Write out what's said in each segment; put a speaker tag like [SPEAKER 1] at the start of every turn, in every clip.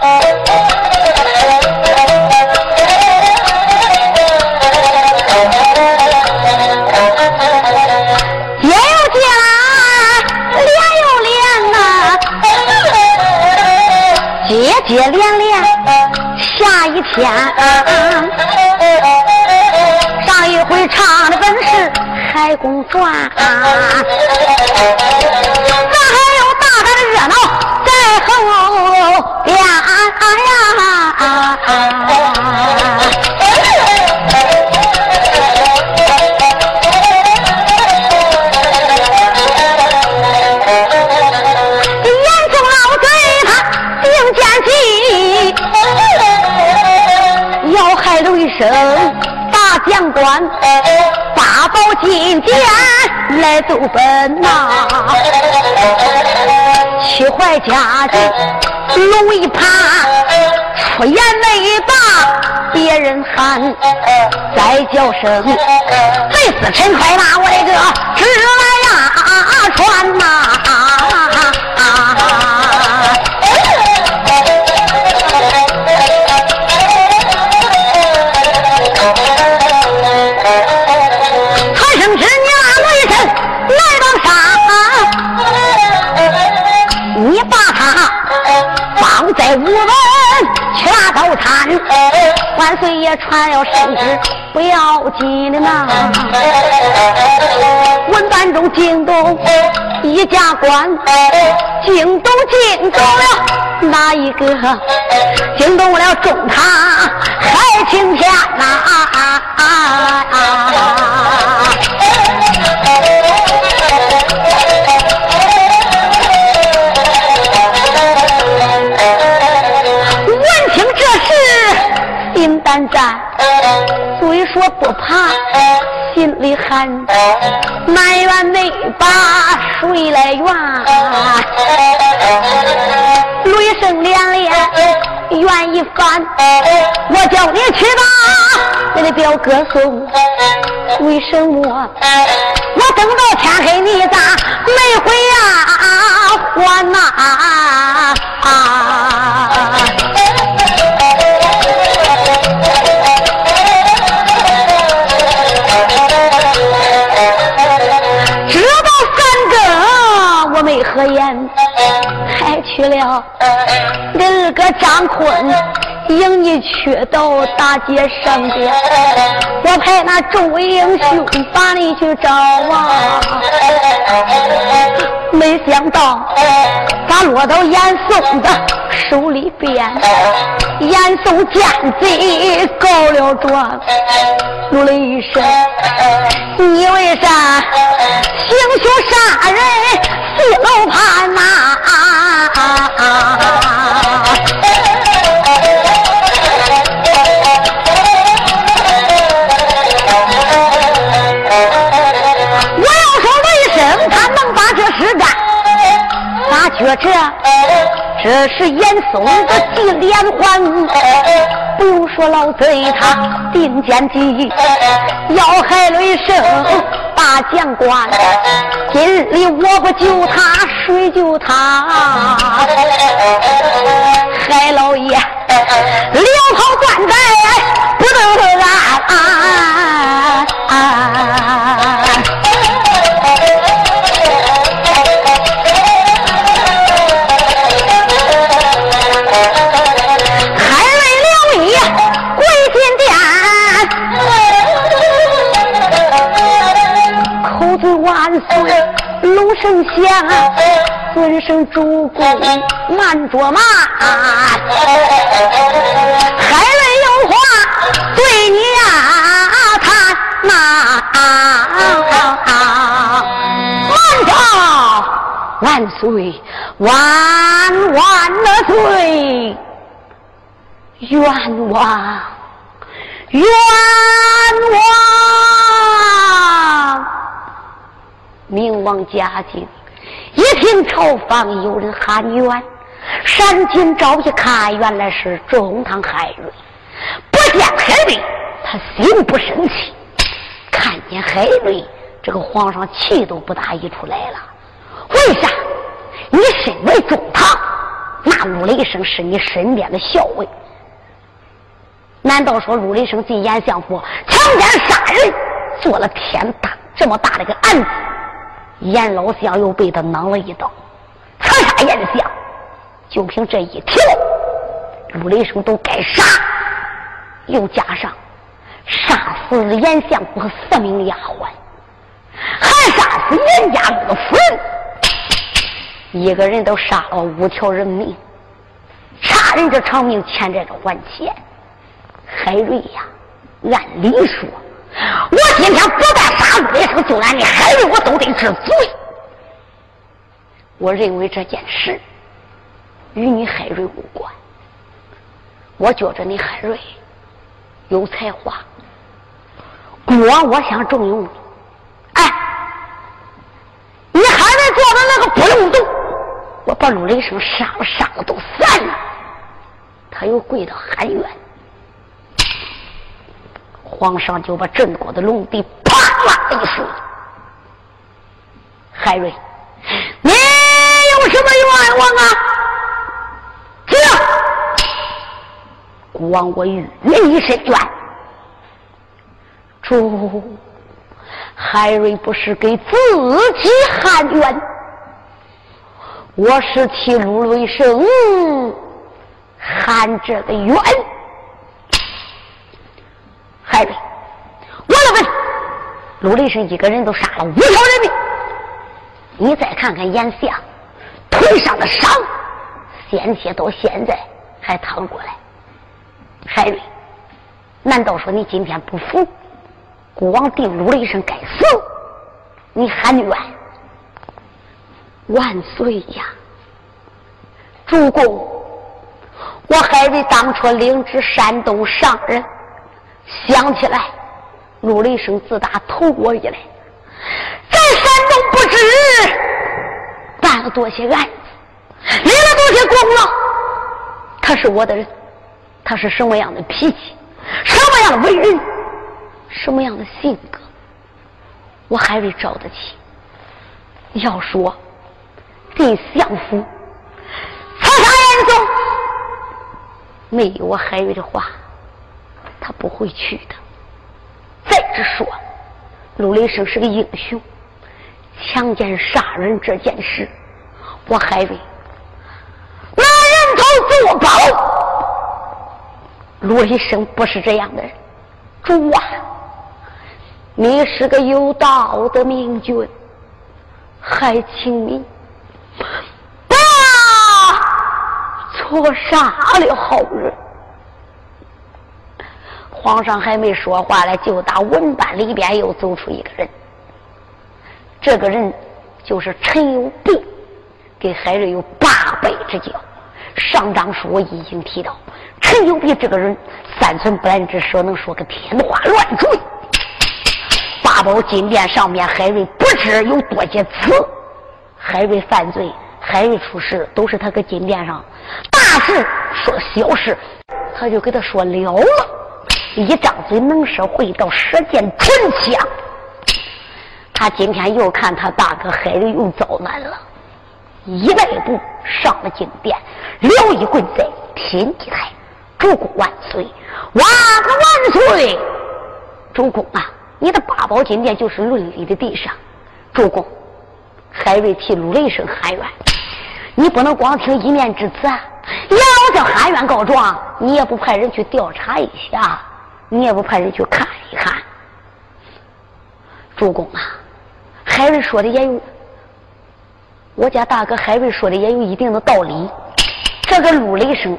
[SPEAKER 1] 爹有爹，脸有脸呐，接接连连，下一天。上一回唱的本是海公传，生大将官，八宝金剑来奏奔呐，七怀家的龙一盘，出言没把别人喊，再叫声贼死陈快马我的个岁也传了圣旨，不要紧的呐。文班中惊动一家官，惊动惊动了哪一个？惊动了中堂海青天呐！虽说不怕，心里寒，埋怨没把谁来怨，雷声连连怨一番。我叫你去吧，你的表哥送，为什么我等到天黑你咋没回呀？还呐？何言？还去了你，二哥张坤迎你去到大街上边，我派那众位英雄把你去找啊！没想到咋落到严嵩的手里边？严嵩奸贼告了状，怒了一声：你为啥行凶杀人？四楼盘呐！我这是严嵩的金连环？不用说，老贼他定奸计，要害雷声。把将官，今日我不救他，谁救他？海老爷，两套棺材不能安。圣祥，尊圣主公，慢着马。海瑞有话对你啊谈呐，慢着，万岁，万万的岁，冤枉，冤枉。明王嘉靖一听朝房有人喊冤，闪金朝一看，原来是中堂海瑞。不见海瑞，他心不生气；看见海瑞，这个皇上气都不打一处来了。为啥？你身为中堂，那陆雷声是你身边的校尉，难道说陆雷声进严相府强奸杀人，做了天大这么大的个案子，严老相又被他攮了一刀，刺杀严相，就凭这一条，陆雷声都该杀，又加上杀死严相府和四名丫鬟，还杀死严家的夫人。一个人都杀了五条人命，杀人这偿命，欠债的还钱。海瑞呀，按理说，我今天不但杀陆雷生，就连你海瑞我都得治罪。我认为这件事与你海瑞无关。我觉着你海瑞有才华，我我想重用你。哎，你海瑞做的那个不用动。我把陆雷生杀了，杀了都散了。他又跪到喊冤，皇上就把镇国的龙地啪啦一摔。海瑞，你有什么冤枉啊？这，孤王我与你申冤。主，海瑞不是给自己喊冤。我是替陆雷声喊这个冤，海瑞，我来问，陆雷声一个人都杀了五条人命，你再看看眼下腿上的伤，鲜血到现在还淌过来。海瑞，难道说你今天不服？孤王定陆雷声该死，你喊冤？万岁呀！主公，我海瑞当初领旨山东上任，想起来，陆雷声自打投国以来，在山东不知办了多些案子，立了多些功劳。他是我的人，他是什么样的脾气，什么样的为人，什么样的性格，我海瑞着得起。要说。进相府，刺杀严嵩，没有我海瑞的话，他不会去的。只说，陆雷生是个英雄，强奸杀人这件事，我海瑞拿人头做保。陆雷生不是这样的人，主啊，你是个有道的明君，还请你。不错杀了好人。皇上还没说话呢，就打文班里边又走出一个人。这个人就是陈友弼，给海瑞有八辈之交。上章书我已经提到，陈友弼这个人三寸不烂之舌，能说个天花乱坠。八宝金殿上面，海瑞不知有多些词。海瑞犯罪，海瑞出事，都是他搁金殿上。大事说小事，他就给他说了了。一张嘴能说会道，舌剑唇枪。他今天又看他大哥海瑞又遭难了，一迈步上了金殿，撩一棍在天地台，主公万岁，万万岁！主公啊，你的八宝金殿就是论理的地上，主公。海瑞替陆雷声喊冤，你不能光听一面之词啊！要叫喊冤告状，你也不派人去调查一下，你也不派人去看一看。主公啊，海瑞说的也有，我家大哥海瑞说的也有一定的道理。这个陆雷声，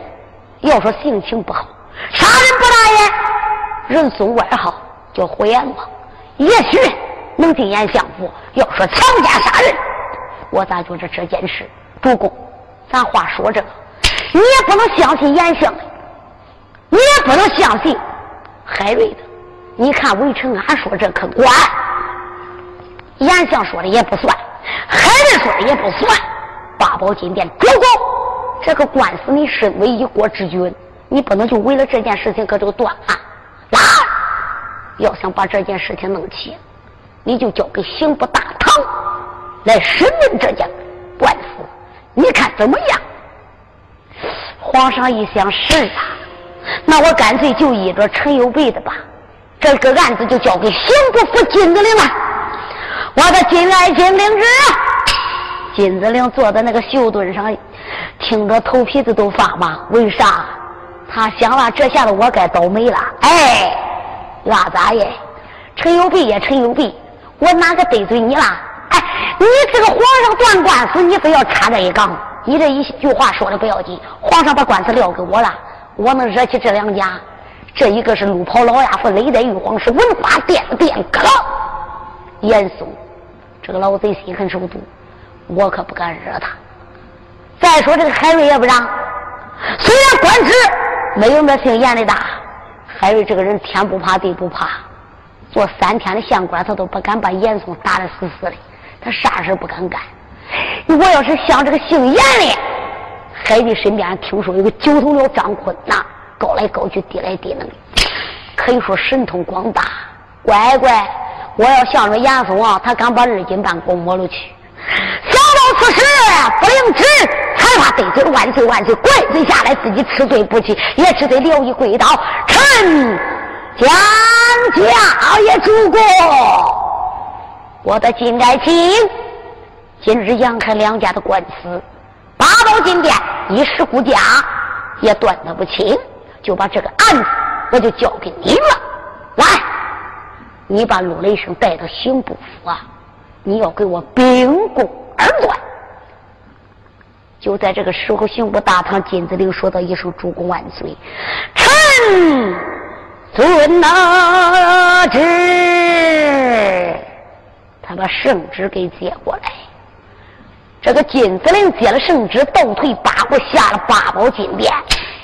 [SPEAKER 1] 要说性情不好，杀人不眨眼，人送外号叫火焰王，也许。能进言相府，要说强奸杀人，我咋觉着这件事，主公，咱话说这个，你也不能相信言相，你也不能相信海瑞的。你看韦成安说这可管，严相说的也不算，海瑞说的也不算。八宝金殿，主公，这个官司你身为一国之君，你不能就为了这件事情搁这个断案。来，要想把这件事情弄起。你就交给刑部大堂来审问这件官司，你看怎么样？皇上一想是啊，那我干脆就依着陈有备的吧，这个案子就交给刑部副金子陵了。我的金爱金灵旨，金子陵坐在那个绣墩上，听着头皮子都发麻。为啥？他想了，这下子我该倒霉了。哎，那咋耶？陈有备呀，陈有备，我哪个得罪你了？哎，你这个皇上断官司，你非要插这一杠。你这一句话说的不要紧，皇上把官司撂给我了，我能惹起这两家？这一个是路跑老亚夫，雷在玉皇是文化殿的殿客严嵩，这个老贼心狠手毒，我可不敢惹他。再说这个海瑞也不让，虽然官职没有那姓严的大，海瑞这个人天不怕地不怕，做三天的县官他都不敢把严嵩打得死死的，他啥事不敢干。我要是像这个姓严的，海瑞身边听说有个九头鸟张坤呐，高来高去，低来低能，可以说神通广大。乖乖，我要向着严嵩啊，他敢把二斤半给我摸了去。想到此时，不领旨，才怕得罪万岁万岁，跪罪下来，自己吃罪不起，也只得留一跪倒：“臣将家也主过，我的金爱卿。”今日杨开两家的官司，八宝金殿一时顾家也断得不清，就把这个案子我就交给你。了。来，你。把陆雷生带到刑部府啊！你。要给我秉公而断。就在这个时候，刑部大堂，金子陵说到一声：“主公万岁！”臣遵那旨。他把圣旨给接过来。这个金子林接了圣旨，倒退八步下了八宝金殿，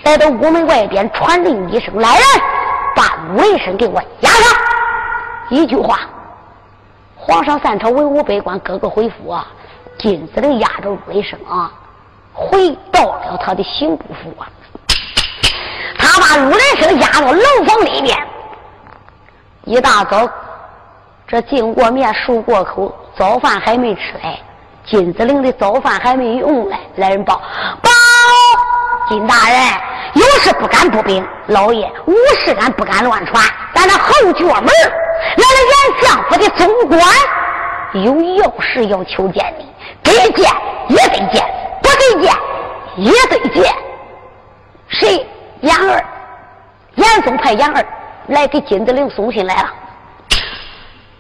[SPEAKER 1] 来到屋门外边，传令一声：“来人，把武雷生给我押上！”一句话，皇上三朝文武百官个个回府啊。金子林押着武雷生啊，回到了他的刑部府啊。他把武雷生押到楼房里面。一大早，这进过面，漱过口，早饭还没吃嘞。金子陵的早饭还没用嘞，来人报报，金大人有事不敢不禀，老爷无事俺不敢乱传。咱那后脚门来了严相府的总管，有要事要求见你，给见也得见，不给见也得见。谁？杨二，严嵩派杨二来给金子陵送信来了。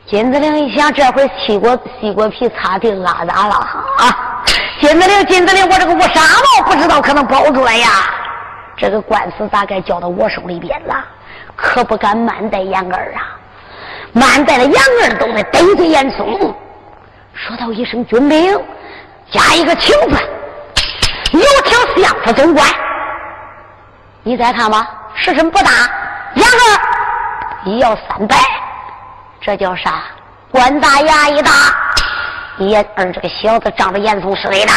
[SPEAKER 1] 金子玲一想，这回西瓜西瓜皮擦腚拉咋了？啊！金子玲，金子玲，我这个乌纱帽不知道可能保住了呀。这个官司大概交到我手里边了，可不敢慢待杨儿啊！慢待了杨儿都得得罪严嵩。说到一声军令，加一个情分，有请相府总管。你再看吧，时辰不大，杨儿一要三百。这叫啥？官大衙一大，严二这个小子仗着严嵩势力大。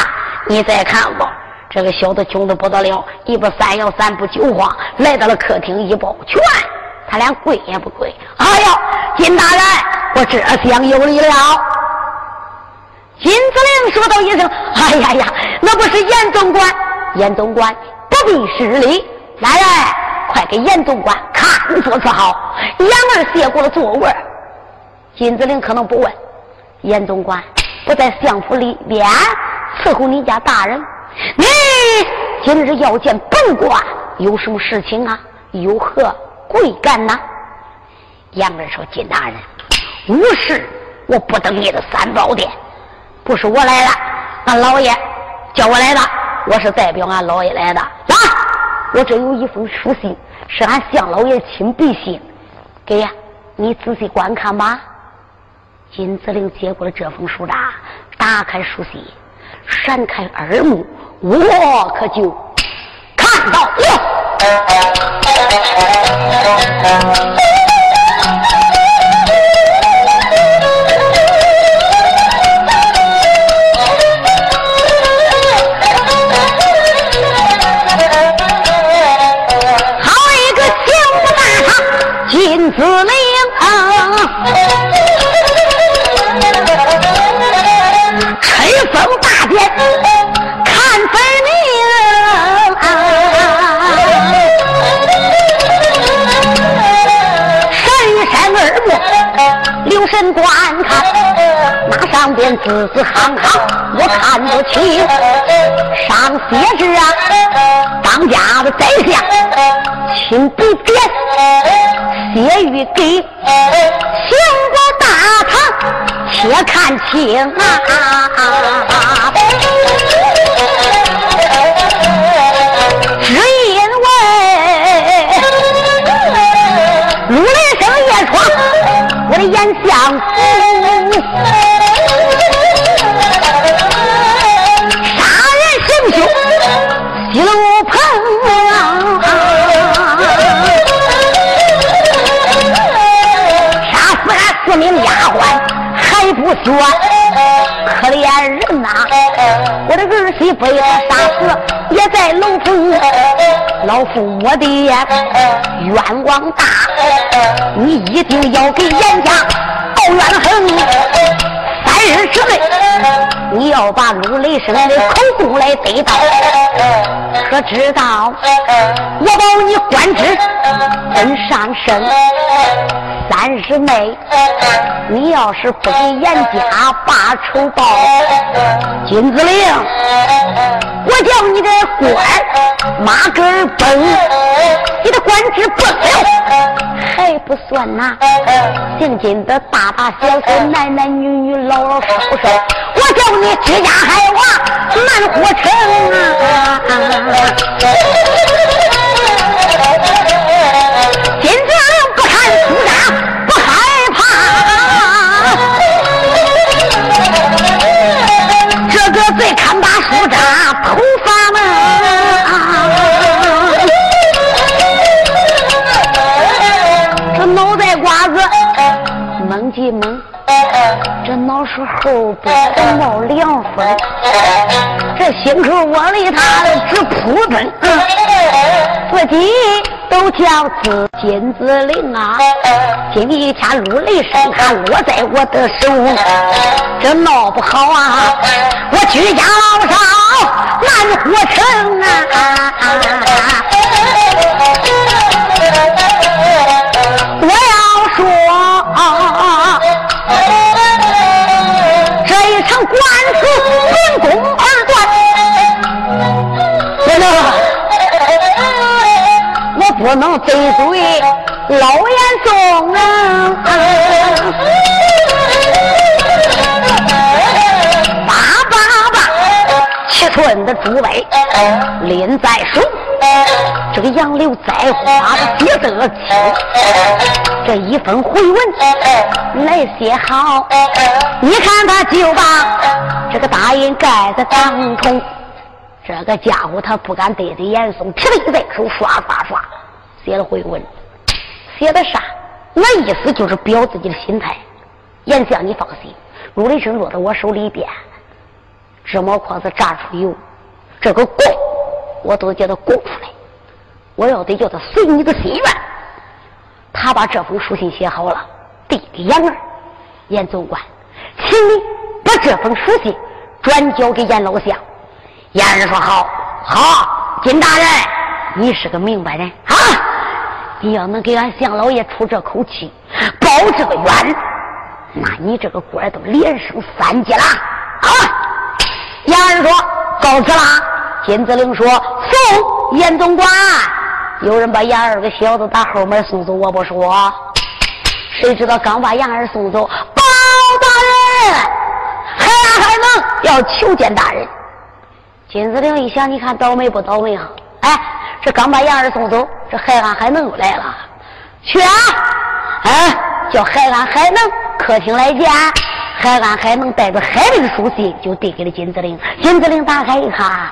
[SPEAKER 1] 你再看吧，这个小子穷的不得了，一不三摇三不九晃，来到了客厅一抱拳，他连跪也不跪。哎呦，金大人，我这厢有礼了。金子陵说道一声：“哎呀呀，那不是严总管，严总管不必失礼。来人，快给严总管看座坐好。”杨二接过了座位。金子陵可能不问，严总管不在相府里边伺候你家大人，你今日要见本官，有什么事情啊？有何贵干呐？杨二说：“金大人，无事，我不等你的三宝殿，不是我来了，俺老爷叫我来的，我是代表俺老爷来的。来，我这有一封书信，是俺向老爷亲笔信，给呀，你仔细观看吧。”金子玲接过了这封书札，打开书信，闪开耳目，我可就看到了。请。上写着啊，当家的宰相亲笔点，写于给行过大堂，且看清啊。还不算，可怜人呐！我的儿媳被他杀死也在楼棚，老夫我的冤枉大。你一定要给严家报冤恨，三日之内，你要把陆雷生的口供来得到。可知道我保你官职真上升，三师妹，你要是不给严家把仇报，金子玲，我叫你的官马根崩，你的官职不了。还不算呐，姓金的大大小小、男男女女、老老少少，我叫你居家害娃难活成啊！这脑勺后边冒凉风，这心口窝里他直扑腾，自己都叫自金子灵啊！今天一天如雷声，还落在我的手，这闹不好啊！我居家老少难活成啊！官司秉公而断，不能，我不能得罪老严嵩啊！八八八，七寸的朱威拎在手。这个杨柳栽花的写得清，这一封回文来写好，你看他就把这个大印盖在当中。这个家伙他不敢得罪严嵩，提了一在手，刷刷刷写了回文，写的啥？那意思就是表自己的心态。严相，你放心，陆雷声落到我手里边，芝麻筐子炸出油，这个供我都叫他供出来。我要得叫他随你的心愿。他把这封书信写好了，递给杨儿。严总管，请你把这封书信转交给严老相。严儿说：“好，好，金大人，你是个明白人啊！你要能给俺相老爷出这口气，报这个冤，那你这个官都连升三级了啊！”严儿说：“告辞啦。”金子玲说：“送严总管。”有人把杨二个小子打后门送走，我不说。谁知道刚把杨二送走，包大人还还能要求见大人。金子玲一想，你看倒霉不倒霉啊？哎，这刚把杨二送走，这海安海能又来了。去啊！哎，叫海安海能客厅来见。海安海能带着海瑞的书信就递给了金子玲。金子玲打开一看。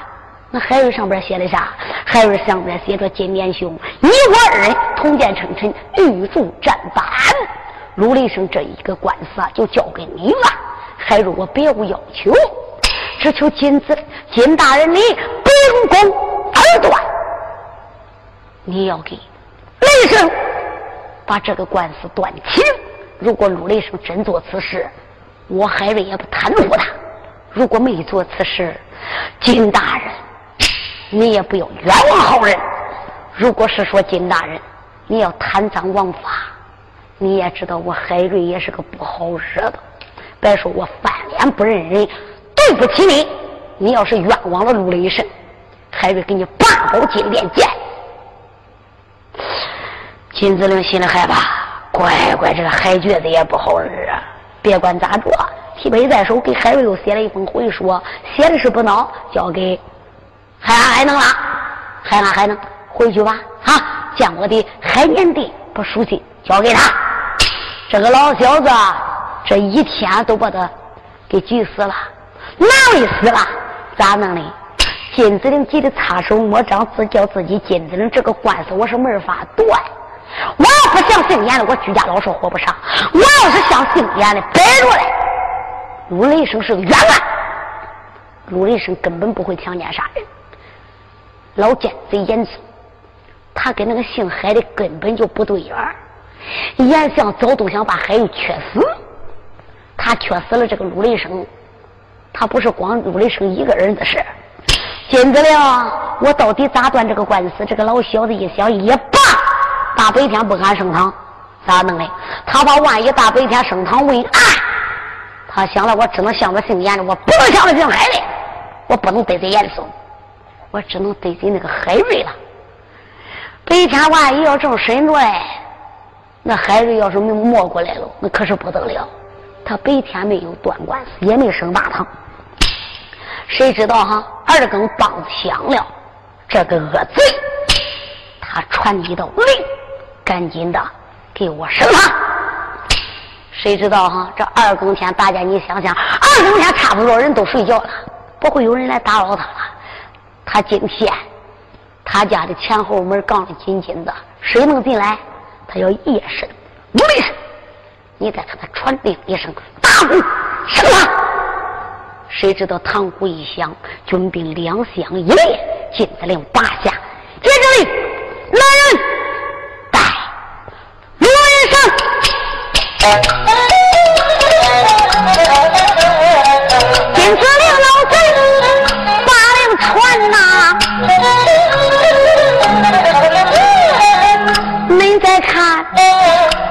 [SPEAKER 1] 海瑞上边写的啥？海瑞上边写着：“金莲兄，你我二人同见称臣，玉柱战班。陆雷声这一个官司啊，就交给你了。海瑞，我别无要求，只求金子金大人你秉公而断。你要给雷声把这个官司断清。如果陆雷声真做此事，我海瑞也不袒护他；如果没做此事，金大人。”你也不要冤枉好人。如果是说金大人，你要贪赃枉法，你也知道我海瑞也是个不好惹的。别说我翻脸不认人，对不起你。你要是冤枉了陆雷神，海瑞给你八宝金链剑。金子陵心里害怕，乖乖，这个海蹶子也不好惹啊！别管咋着，提杯在手，给海瑞又写了一封回书，写的是不孬，交给海安还能了。海安还能，回去吧，啊，将我的海绵地把书信交给他。这个老小子这一天都把他给急死了，难为死了？咋弄的？金子玲急得擦手摸掌，自叫自己金子玲这个官司我是没法断。我要不像姓严的，我居家老少活不上；我要是像姓严的，摆着嘞。陆雷生是个冤案，陆雷生根本不会强奸杀人。老奸贼严嵩，他跟那个姓海的根本就不对眼儿。严相早都想把海玉缺死，他缺死了这个陆雷生。他不是光陆雷生一个人的事，金子亮，我到底咋断这个官司？这个老小子一想也罢，大白天不敢升堂，咋弄的？他怕万一大白天升堂问案，他想了，我只能向着姓严的，我不能向着姓海的，我不能得罪严嵩，我只能得罪那个海瑞了。白天万一要正审着嘞，那海瑞要是没摸过来了，那可是不得了。他白天没有断官司，也没升大堂。谁知道哈？二更梆子响了，这个恶贼，他传一道令，赶紧的给我升他。谁知道哈？这二更天，大家你想想，二更天差不多人都睡觉了，不会有人来打扰他了。他惊现，他家的前后门杠的紧紧的，谁能进来？他要夜审，无力。你再看他传令一声，大鼓审他。谁知道堂鼓一响，军兵两相一列，金子令拔下，接着令，来人带罗云生。金子陵老令传呐，恁再看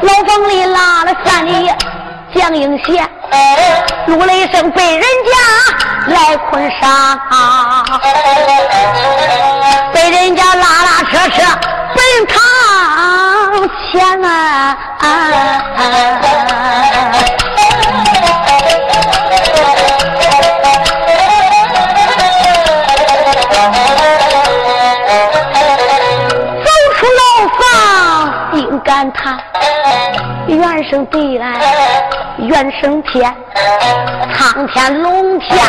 [SPEAKER 1] 老房里拉了三里江英贤。陆雷声被人家来困杀，被人家拉拉扯扯奔堂前啊！走原生地来，原生天，苍天龙天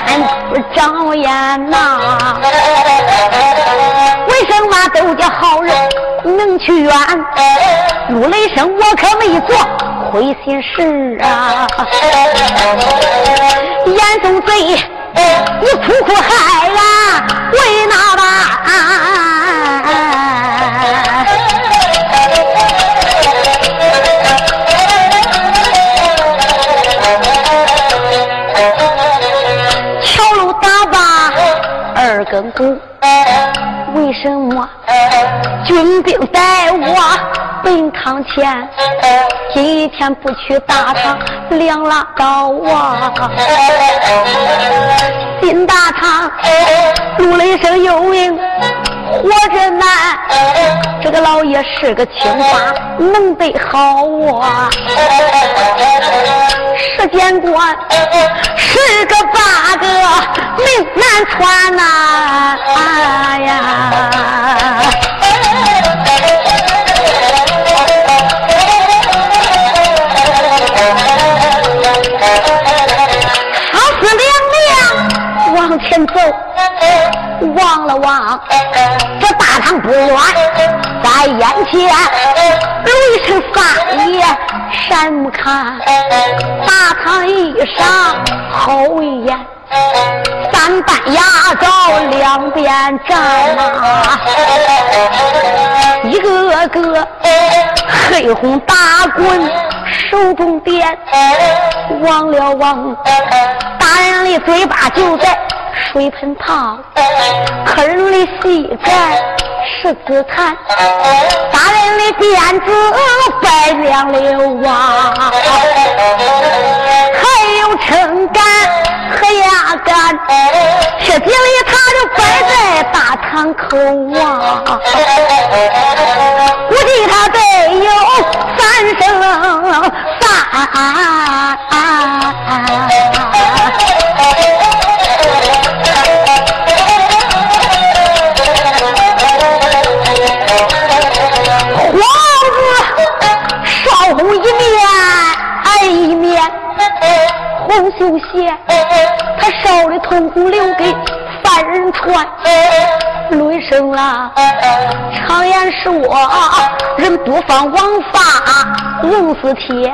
[SPEAKER 1] 不长眼呐！为什么都叫好人能去冤？陆雷声我可没做亏心事啊！严嵩贼，你苦苦害俺为哪般？为什么军兵带我奔堂前？今天不去大堂，两拉倒我。进大堂，陆雷声有名，活着难。这个老爷是个清华，能得好啊。时间官，十个八个命难传呐！哎呀，好似两两往前走，望了望这大堂不远，在眼前，雷声三爷。山木看，大堂一上后一眼，三班牙枣两边站呐，一个个黑红大棍手中鞭，望了望，大人的嘴巴就在水盆旁，客人的膝盖。是自残，大人的辫子白亮了啊！还有撑杆和压杆，这井里他就摆在大堂口啊，估计他得有三升红绣鞋，他烧的痛苦留给犯人穿。雷声啊，常言是我人不犯王法，龙似铁。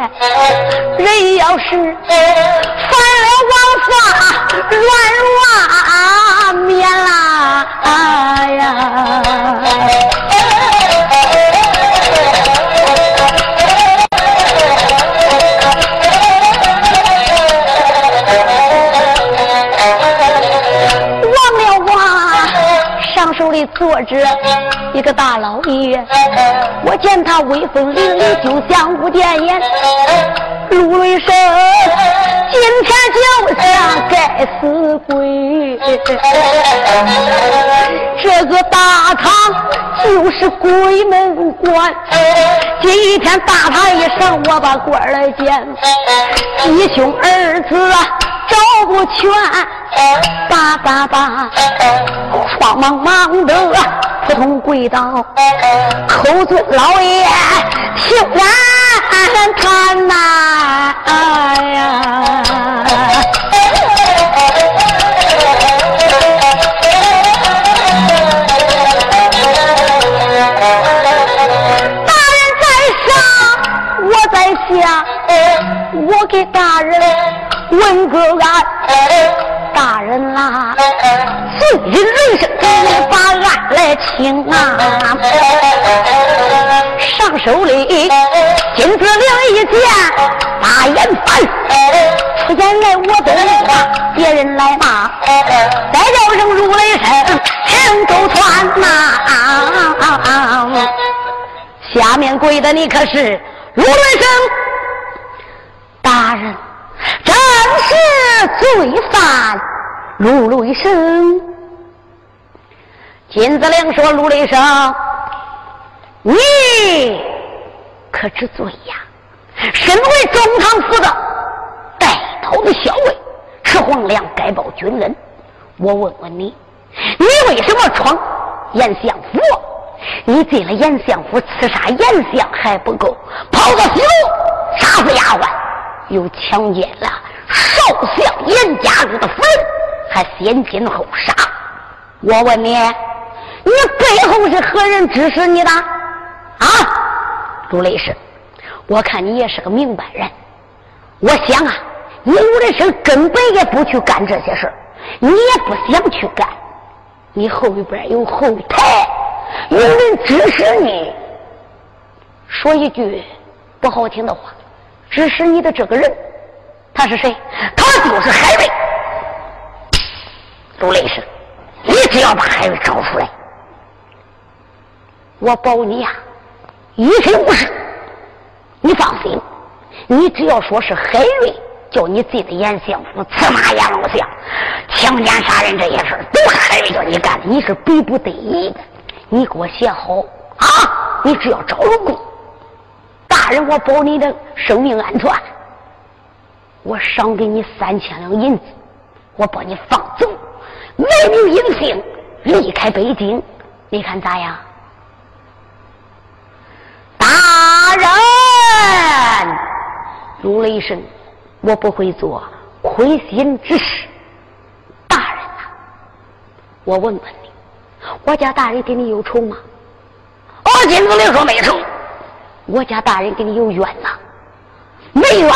[SPEAKER 1] 人要是犯了王法，软软免啦呀。里坐着一个大老爷，我见他威风凛凛，就像武殿阎。陆雷声，今天就像该死鬼！这个大堂就是鬼门关。今天大堂一上，我把官来见，弟兄儿子找不全。叭叭叭，慌忙忙的扑通跪倒，口尊老爷听俺谈呐，哎呀！大人在上，我在下，我给大人问个案。大人啦，罪人人生，你把案来请啊！上手里金子亮一件大眼犯，出言来我都怕别人来骂，再叫声如雷声，听周传呐！下面跪的你可是如雷声，大人。正是罪犯陆雷生。金子良说：“陆雷生，你可知罪呀？身为中堂府的带头的校尉，吃皇粮，该报军恩。我问问你，你为什么闯严相府？你进了严相府，刺杀严相还不够，跑到西路杀死丫鬟。”又强奸了少相严家主的夫人，还先奸后杀。我问你，你背后是何人指使你的？啊，陆雷声，我看你也是个明白人。我想啊，你陆雷声根本也不去干这些事你也不想去干。你后边有后台，有人指使你。说一句不好听的话。指使你的这个人，他是谁？他就是海瑞。陆雷声，你只要把海瑞找出来，我保你呀，一身无事。你放心，你只要说是海瑞叫你进的眼相府，刺马阎王相，强奸杀人这些事都是海瑞叫你干的，你是逼不得已的。你给我写好啊！你只要找着供人，我保你的生命安全，我赏给你三千两银子，我把你放走，没名隐姓，离开北京，你看咋样？大人，如雷声，我不会做亏心之事。大人呐，我问问你，我家大人跟你有仇吗？哦，金子林说没仇。我家大人跟你有冤呐？没冤，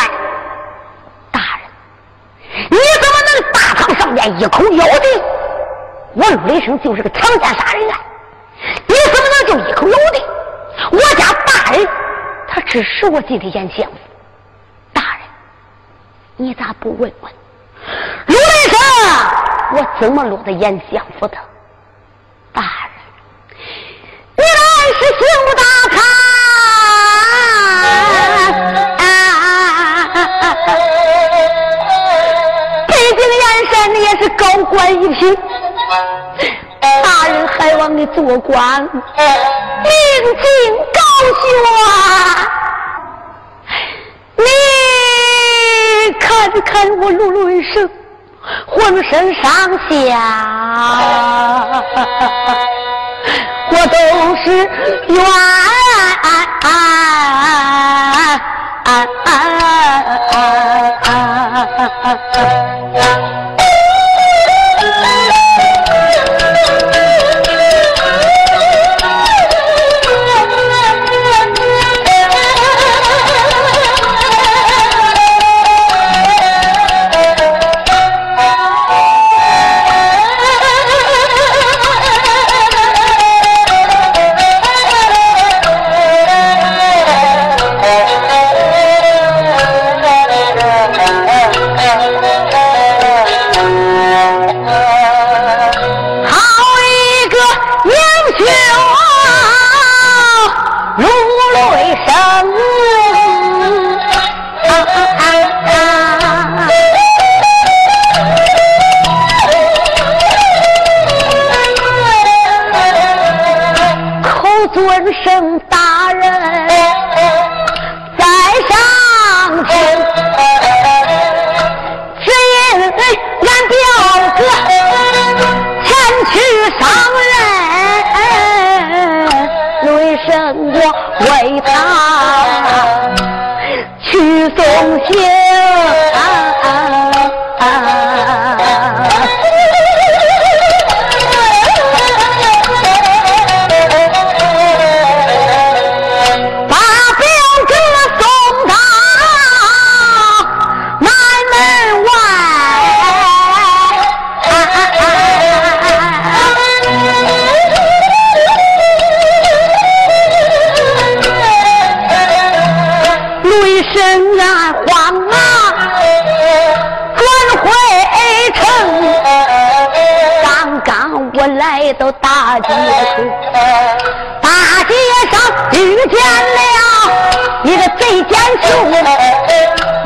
[SPEAKER 1] 大人，你怎么能大堂上边一口咬定我陆雷声就是个强奸杀人案？你怎么能就一口咬定我家大人他只是我进的严相府？大人，你咋不问问陆雷声我怎么落的眼相府的？官一品，大人还望你做官，名进高悬。你看看我陆陆一生，浑身上下，我都是冤。到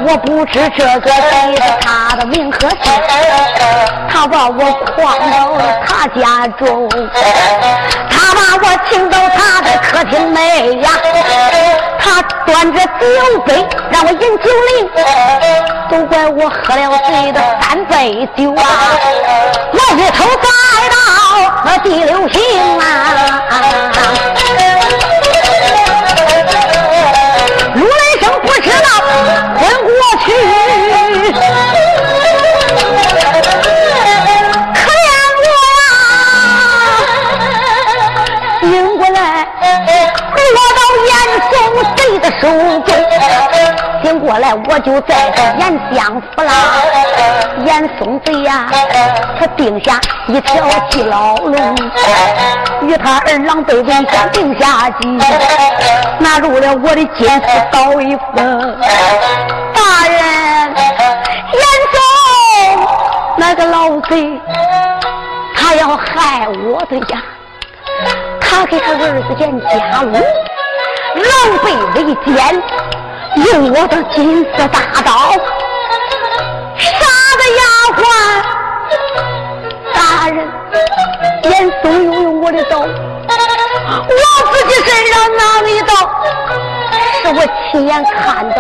[SPEAKER 1] 我不知这个贼是他的名和姓，他把我诓到了他家中，他把我请到他的客厅内呀，他端着酒杯让我饮酒令，都怪我喝了醉的三杯酒啊，老爷头栽到。那第六星啊，手中。醒过来，我就在这严相府啦。严嵩贼呀，他定下一条记牢笼，与他二郎被文相定下计，拿入了我的金丝刀一封。大人，严嵩那个老贼，他要害我的呀！他给他儿子建家路，狼狈为奸。用我的金丝大刀杀的丫鬟，大人，严嵩又用我的刀，我自己身上拿一刀，是我亲眼看到。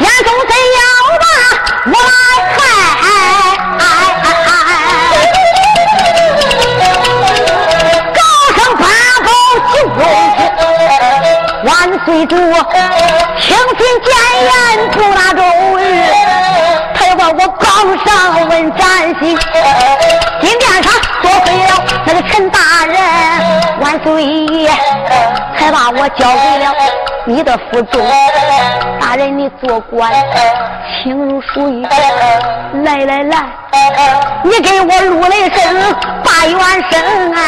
[SPEAKER 1] 严嵩真要把我来万岁主，听信谏言不拿周瑜，他要把我告上问斩刑。金殿上多亏了那个陈大人，万岁才把我交给了你的府中。大人，你做官轻如鼠疫，来来来，你给我陆雷声把元声啊！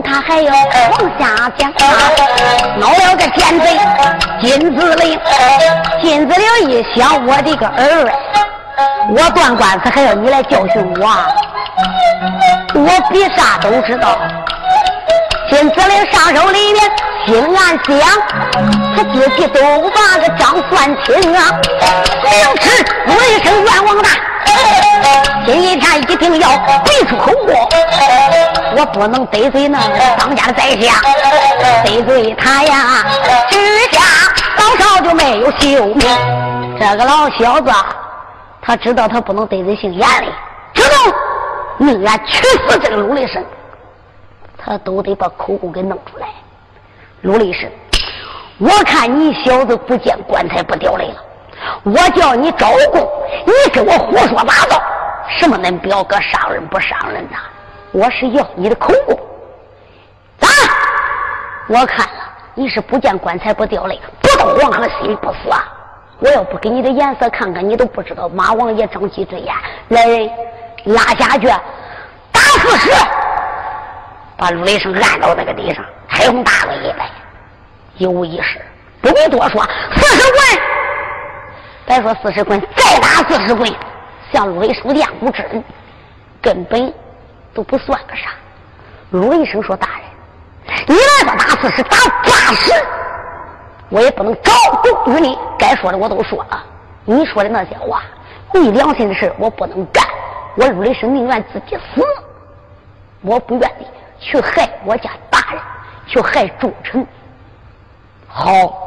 [SPEAKER 1] 他还要往下讲。闹了个奸贼金子陵，金子陵一想，我的个儿哎，我断官司还要你来教训我？我比啥都知道。金子陵上手里面心暗想，他自己都把个账算清啊，明知我一声冤枉大。今天一定要背出口过，我不能得罪那当家的宰相，得罪他呀，之下老少就没有性命。这个老小子，他知道他不能得罪姓严的，知道宁愿去死这个陆立生，他都得把口供给弄出来。陆立生，我看你小子不见棺材不掉泪了。我叫你招供，你跟我胡说八道，什么恁表哥伤人不伤人呐？我是要你的口供。咋！我看了，你是不见棺材不掉泪，不到黄河心不死啊！我要不给你的颜色看看，你都不知道马王爷长几只眼。来人，拉下去，打四十，把陆雷声按到那个地上，太红大了一来，有意识，不必多说，四十棍。再说四十棍，再打四十棍，像陆雷生练武之人，根本都不算个啥。陆雷生说：“大人，你来说打四十，打八十，我也不能招供于你。该说的我都说了，你说的那些话，昧良心的事我不能干。我陆雷生宁愿自己死，我不愿意去害我家大人，去害忠臣。好。”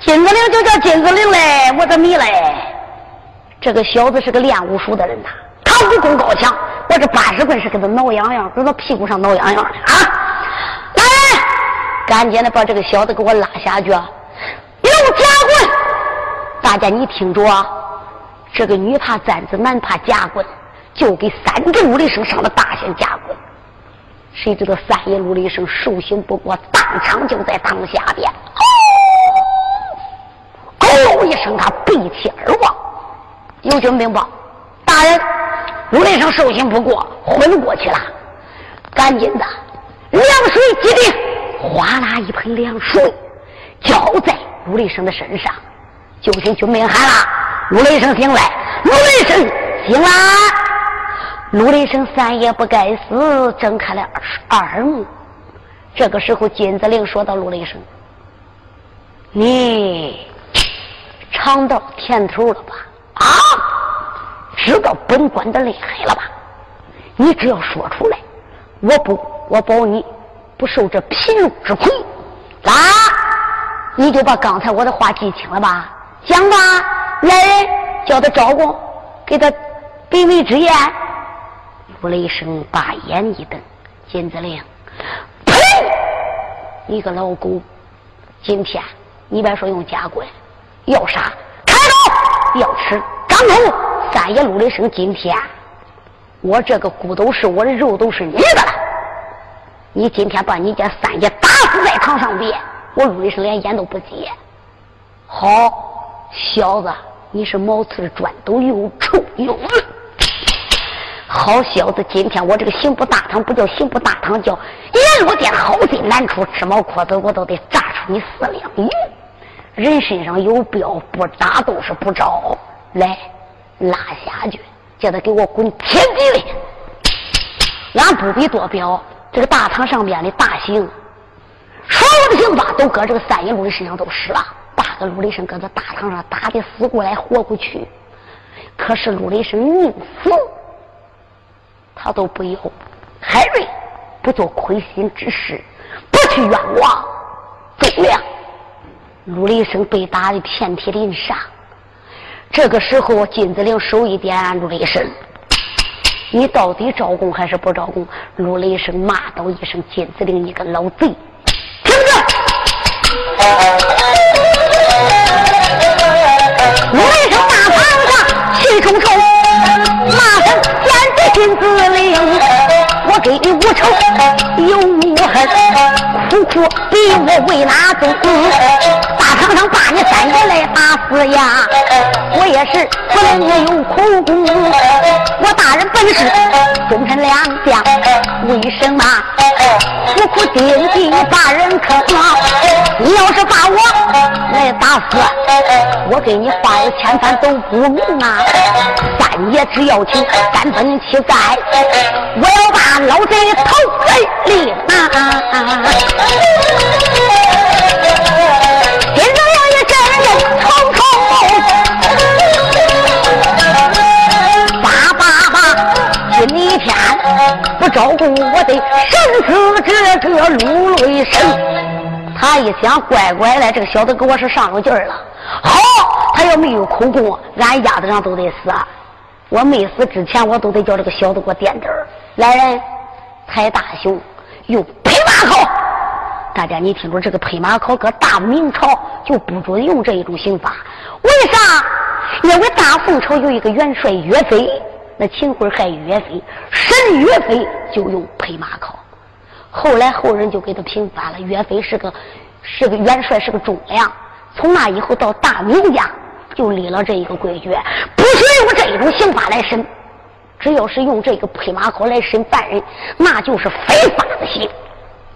[SPEAKER 1] 金子陵就叫金子陵嘞，我的迷嘞！这个小子是个练武术的人呐，他武功高强。我这八十棍是给他挠痒痒，搁他屁股上挠痒痒的啊！来人，赶紧的把这个小子给我拉下去，有假棍！大家你听着，这个女怕簪子，男怕夹棍，就给三个陆离生上了大仙夹棍。谁知道三爷陆立生受刑不过，当场就在堂下边。吼一声，他背气而亡。有军兵报，大人，陆雷生受刑不过，昏过去了。赶紧的，凉水接定，哗啦一盆凉水浇在陆雷生的身上。就听军兵喊了：“陆雷生醒来！陆雷生醒来！”陆雷生三爷不该死，睁开了二目。这个时候，金子陵说到：“陆雷生，你。”尝到甜头了吧？啊！知道本官的厉害了吧？你只要说出来，我不，我保你不受这皮肉之苦。啊！你就把刚才我的话记清了吧？讲吧，来人，叫他招供，给他卑微之言。陆雷声把眼一瞪，金子令，呸！你个老狗！今天你别说用假棍。要杀，开刀；要吃，张口。三爷陆雷生，今天我这个骨头是我的，肉都是你的了。你今天把你家三爷打死在堂上边，我陆雷生连眼都不接。好，小子，你是毛刺的砖都又臭又恶。好小子，今天我这个刑部大堂不叫刑部大堂，叫阎罗殿，好心难出，芝麻裤子我都得炸出你四两银。人身上有标，不打都是不招。来，拉下去，叫他给我滚天地里。俺不必多表，这个大堂上边的大刑，所有的刑法都搁这个三爷陆的身上都使了。八个陆雷声搁在大堂上打的死过来活过去，可是陆雷声宁死，他都不要。海瑞不做亏心之事，不去冤枉忠良。陆离生被打的遍体鳞伤，这个时候金子玲手一点，陆离生，你到底招供还是不招供？陆离生骂道一声：“金子玲，你个老贼，听着！”陆离生大堂上气冲冲，骂声：“奸贼金子玲，我给你无仇有无恨，苦苦逼我为哪宗？”堂上把你三爷来打死呀！我也是不能有口供，我大人本是忠臣良将，为什么苦苦丁地把人坑？你要是把我来打死，我给你画有千番都不明啊！三爷只要求三分七载，我要把老贼头给立啊！照顾我的生死这个陆雷神。他一想，乖乖的，这个小子给我是上了劲儿了。好，他要没有口供，俺丫子上都得死。我没死之前，我都得叫这个小子给我垫底儿来人，抬大雄，用拍马考。大家你听着，这个拍马考搁大明朝就不准用这一种刑法。为啥？因为大宋朝有一个元帅岳飞，那秦桧害岳飞，审岳飞就用拍马考。后来后人就给他平反了。岳飞是个是个元帅，是个忠良。从那以后到大明家就立了这一个规矩，不许用这一种刑法来审。只要是用这个拍马考来审犯人，那就是非法的刑。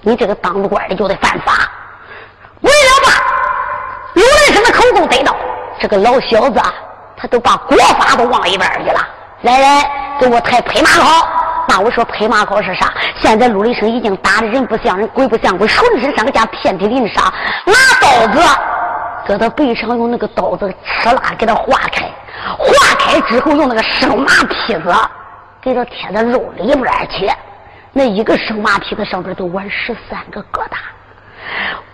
[SPEAKER 1] 你这个当了官的就得犯法。为了把有人生的口供得到，这个老小子啊他都把国法都忘一边去了。来人，给我抬拍马膏。那我说拍马膏是啥？现在陆立生已经打的人不像人，鬼不像鬼，浑身上下遍体鳞伤，拿刀子搁他背上，用那个刀子哧啦给他划开，划开之后用那个生马坯子给他贴在肉里边去。那一个生马坯子上边都纹十三个疙瘩，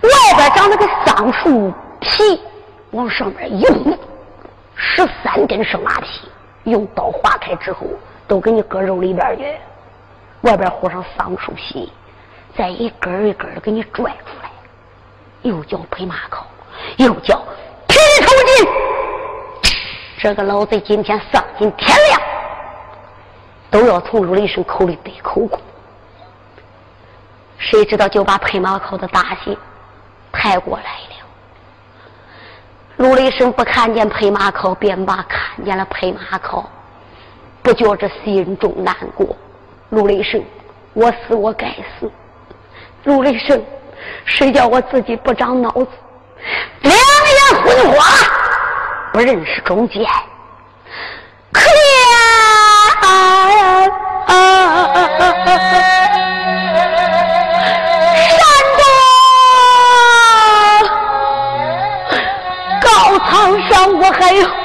[SPEAKER 1] 外边长那个桑树皮，往上面一糊，十三根生马皮，用刀划开之后。都给你搁肉里边去，外边和上桑树皮，再一根一根的给你拽出来，又叫拍马口，又叫皮头筋。这个老贼今天丧尽天良，都要从陆立生口里得口供。谁知道就把拍马口的大戏抬过来了。陆雷生不看见拍马口，便把看见了拍马口。不觉着心中难过，陆雷生，我死我该死。陆雷生，谁叫我自己不长脑子，两眼昏花，不认识中间，可怜啊我还有。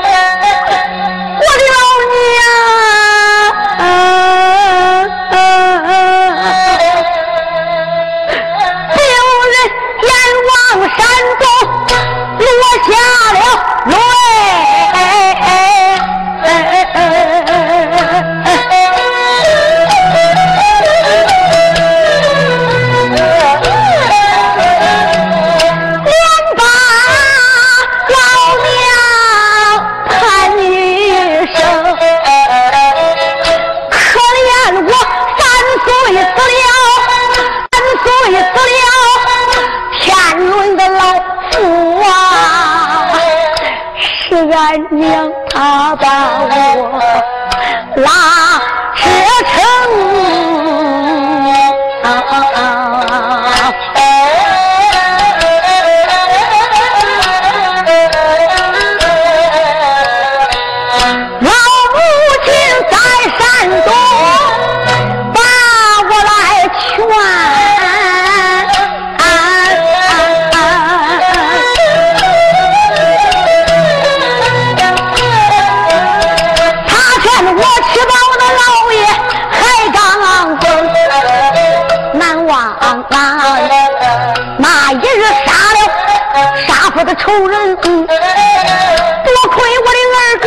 [SPEAKER 1] 仇人，多亏我的二哥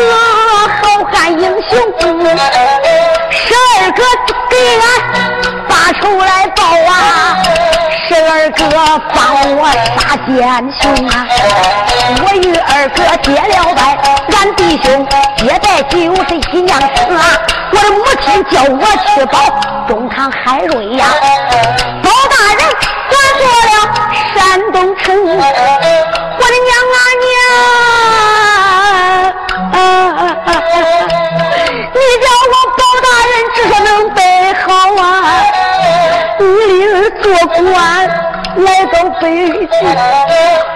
[SPEAKER 1] 好汉英雄，十二哥给俺把仇来报啊！十二哥帮我杀奸雄啊！我与二哥结了拜，俺弟兄结拜就是一娘子啊！我的母亲叫我去保中堂海瑞呀，官来到北京，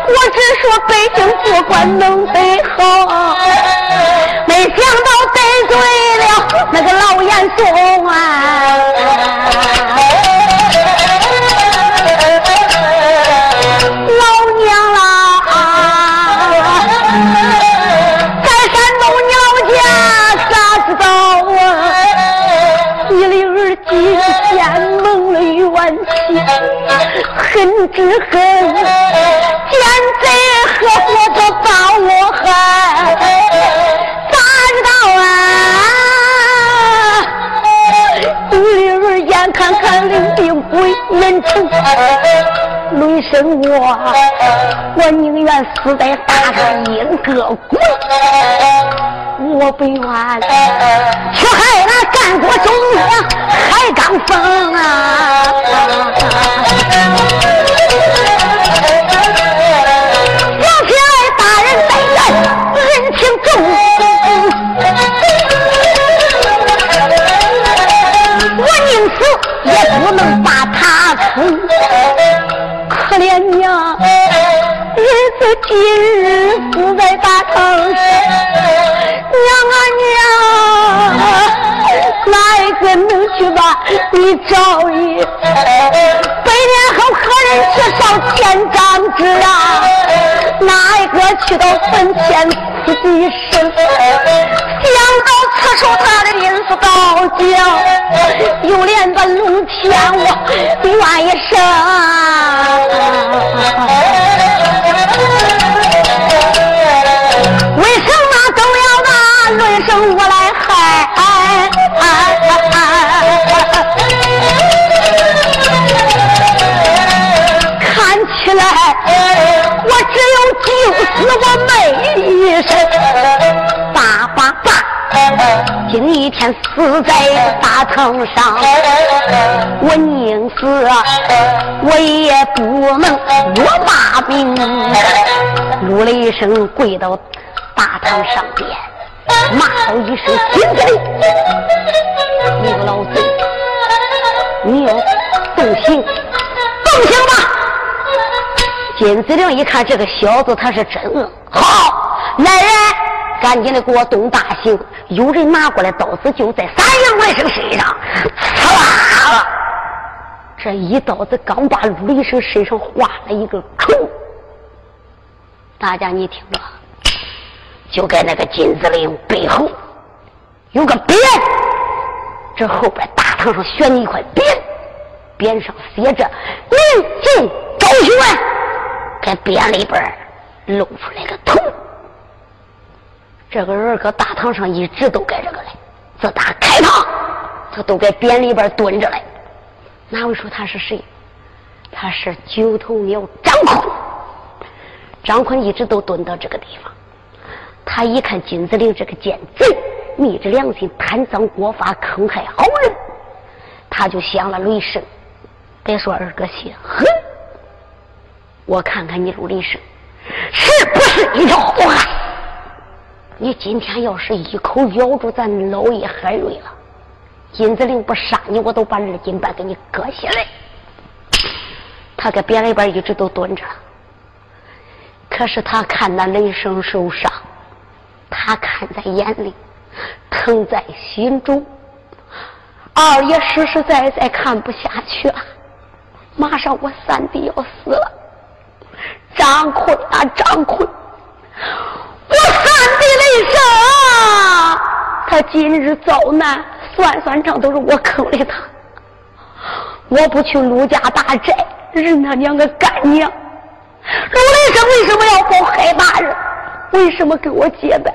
[SPEAKER 1] 我只说北京做官能得好，没想到得罪了那个老严嵩啊！恨之恨，奸贼何活着把我害？咋知道啊？女儿眼看看领兵回门城，雷声我，我宁愿死在大上阴个鬼，我不愿去害那战国忠良海刚峰啊！不今日死在大堂上，娘啊娘，哪一个能去把你照应？百年后何人去上千丈之啊？哪一个去到坟前哭几声？想到此处，他的心思高叫，又连个龙天我怨一声。为什么都要拿论声我来害？看起来我只有救死我妹一生。今一天死在大堂上，我宁死，我也不能落骂名。怒了一声，跪到大堂上边，骂道一声：“金子林，你个老贼，你要动刑，动刑吧！”金子陵一看这个小子，他是真恶，好，来人。赶紧的，给我动大刑！有人拿过来刀子，就在三阳来生身上，刺啦！这一刀子刚把陆医生身上划了一个口。大家你听着，就在那个金子岭背后有个匾，这后边大堂上悬一块匾，匾上写着“明镜高悬”，在匾里边露出来个头。这个人搁大堂上一直都该这个嘞，自打开堂，他都在匾里边蹲着嘞。哪位说他是谁？他是九头鸟张坤。张坤一直都蹲到这个地方。他一看金子陵这个奸贼，昧着良心贪赃国法，坑害好人，他就想了雷声。别说二哥心狠，我看看你陆雷声是不是一条好汉。你今天要是一口咬住咱老爷海瑞了，金子陵不杀你，我都把二斤半给你割下来。他搁边里边一直都蹲着，可是他看那雷声受伤，他看在眼里，疼在心中。二爷实实在在看不下去了，马上我三弟要死了，张坤啊，张坤！我三弟雷声，他今日遭难，算算账都是我坑的他。我不去陆家大寨，认他娘个干娘。陆雷生为什么要报害大人？为什么给我结拜？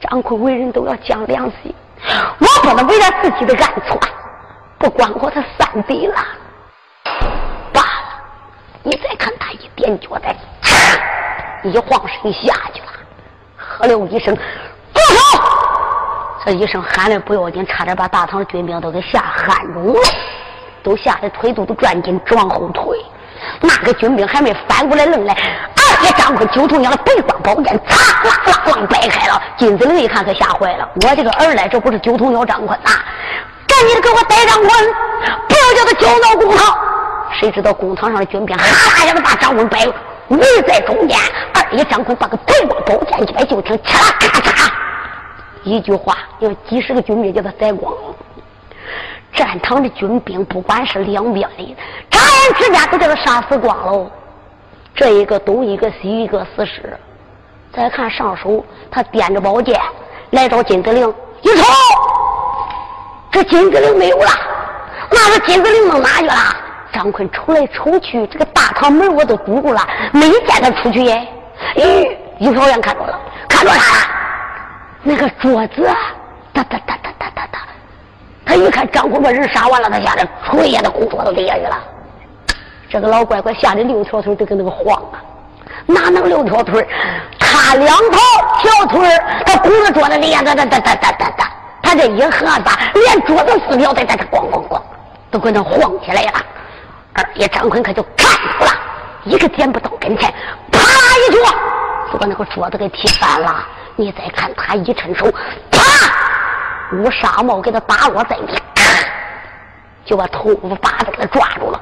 [SPEAKER 1] 张坤为人都要讲良心，我不能为了自己的暗错，不管过他三弟了。罢了，你再看他一踮脚在，一晃身下去了。喝了一声，住手！这一声喊的不要紧，差点把大唐的军兵都给吓汗中了，都吓得腿肚都转筋，直往后退。那个军兵还没翻过来愣来，二爷张坤九头鸟的背光宝剑，嚓啦啦啦掰开了。金子陵一看，可吓坏了。我这个儿来，这不是九头鸟张坤呐！赶紧的给我逮张坤，不要叫他焦脑公堂。谁知道公堂上的军兵哈啦一下子把张坤摆围在中间。二爷张坤把个白光宝剑一摆，就听嚓啦咔嚓，一句话，有几十个军兵叫他宰光了。战场的军兵，不管是两边的，眨眼之间都叫他杀死光了。这一个东一个西一个死尸。再看上手，他掂着宝剑来找金子陵，一瞅，这金子陵没有了。那个金子陵弄哪去了？张坤瞅来瞅去，这个大堂门我都堵住了，没见他出去耶。咦，一瞟眼看着了，看着他了。那个桌子，哒哒哒哒哒哒哒。他一看张坤把人杀完了，他下来锤也得拱桌子底下去了。这个老乖乖吓得六条腿都跟那个晃啊，哪能六条腿？他两条小腿他拱着桌子底下哒哒哒哒哒哒哒。他这一合子，连桌子四条，哒哒哒咣咣咣，都跟那晃起来了。二爷张坤可就看出了，一个点不到跟前，啪一脚就把那个桌子给踢翻了。你再看他一伸手，啪，乌纱帽给他打落在地，咔就把头发把子给他抓住了。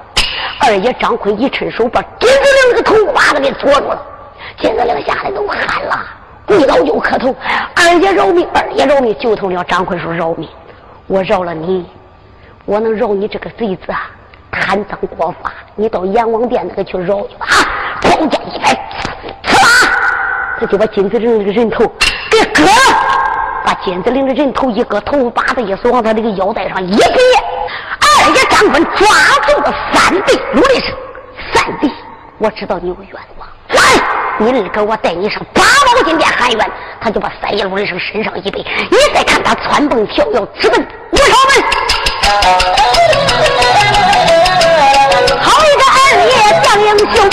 [SPEAKER 1] 二爷张坤一伸手，把金子玲那个头瓜子给捉住了。金子玲吓得都喊了，跪倒就磕头：“二爷饶命！二爷饶命！”就同了张坤说：“饶命！我饶了你，我能饶你这个贼子啊！贪赃枉法，你到阎王殿那个去饶去吧！”啊，宝剑一摆，刺啦，他就把金子玲那个人头给割了，把金子玲的人头一割，头发把子一锁，往他那个腰带上一别。三爷张坤抓住了三弟，努力声：“三弟，我知道你有冤枉，来，你二哥我带你上八宝金殿喊冤。”他就把三爷努力声身上一背，你再看他窜蹦跳跃，直奔五朝门。好一个二爷像英雄，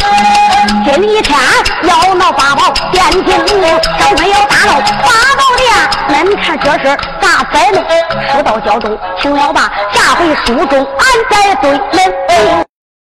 [SPEAKER 1] 今一天要闹八宝殿金龙，张坤要大闹八宝殿，那你看这事咋摆弄？说到教中，请了吧，下回书中俺再对恁。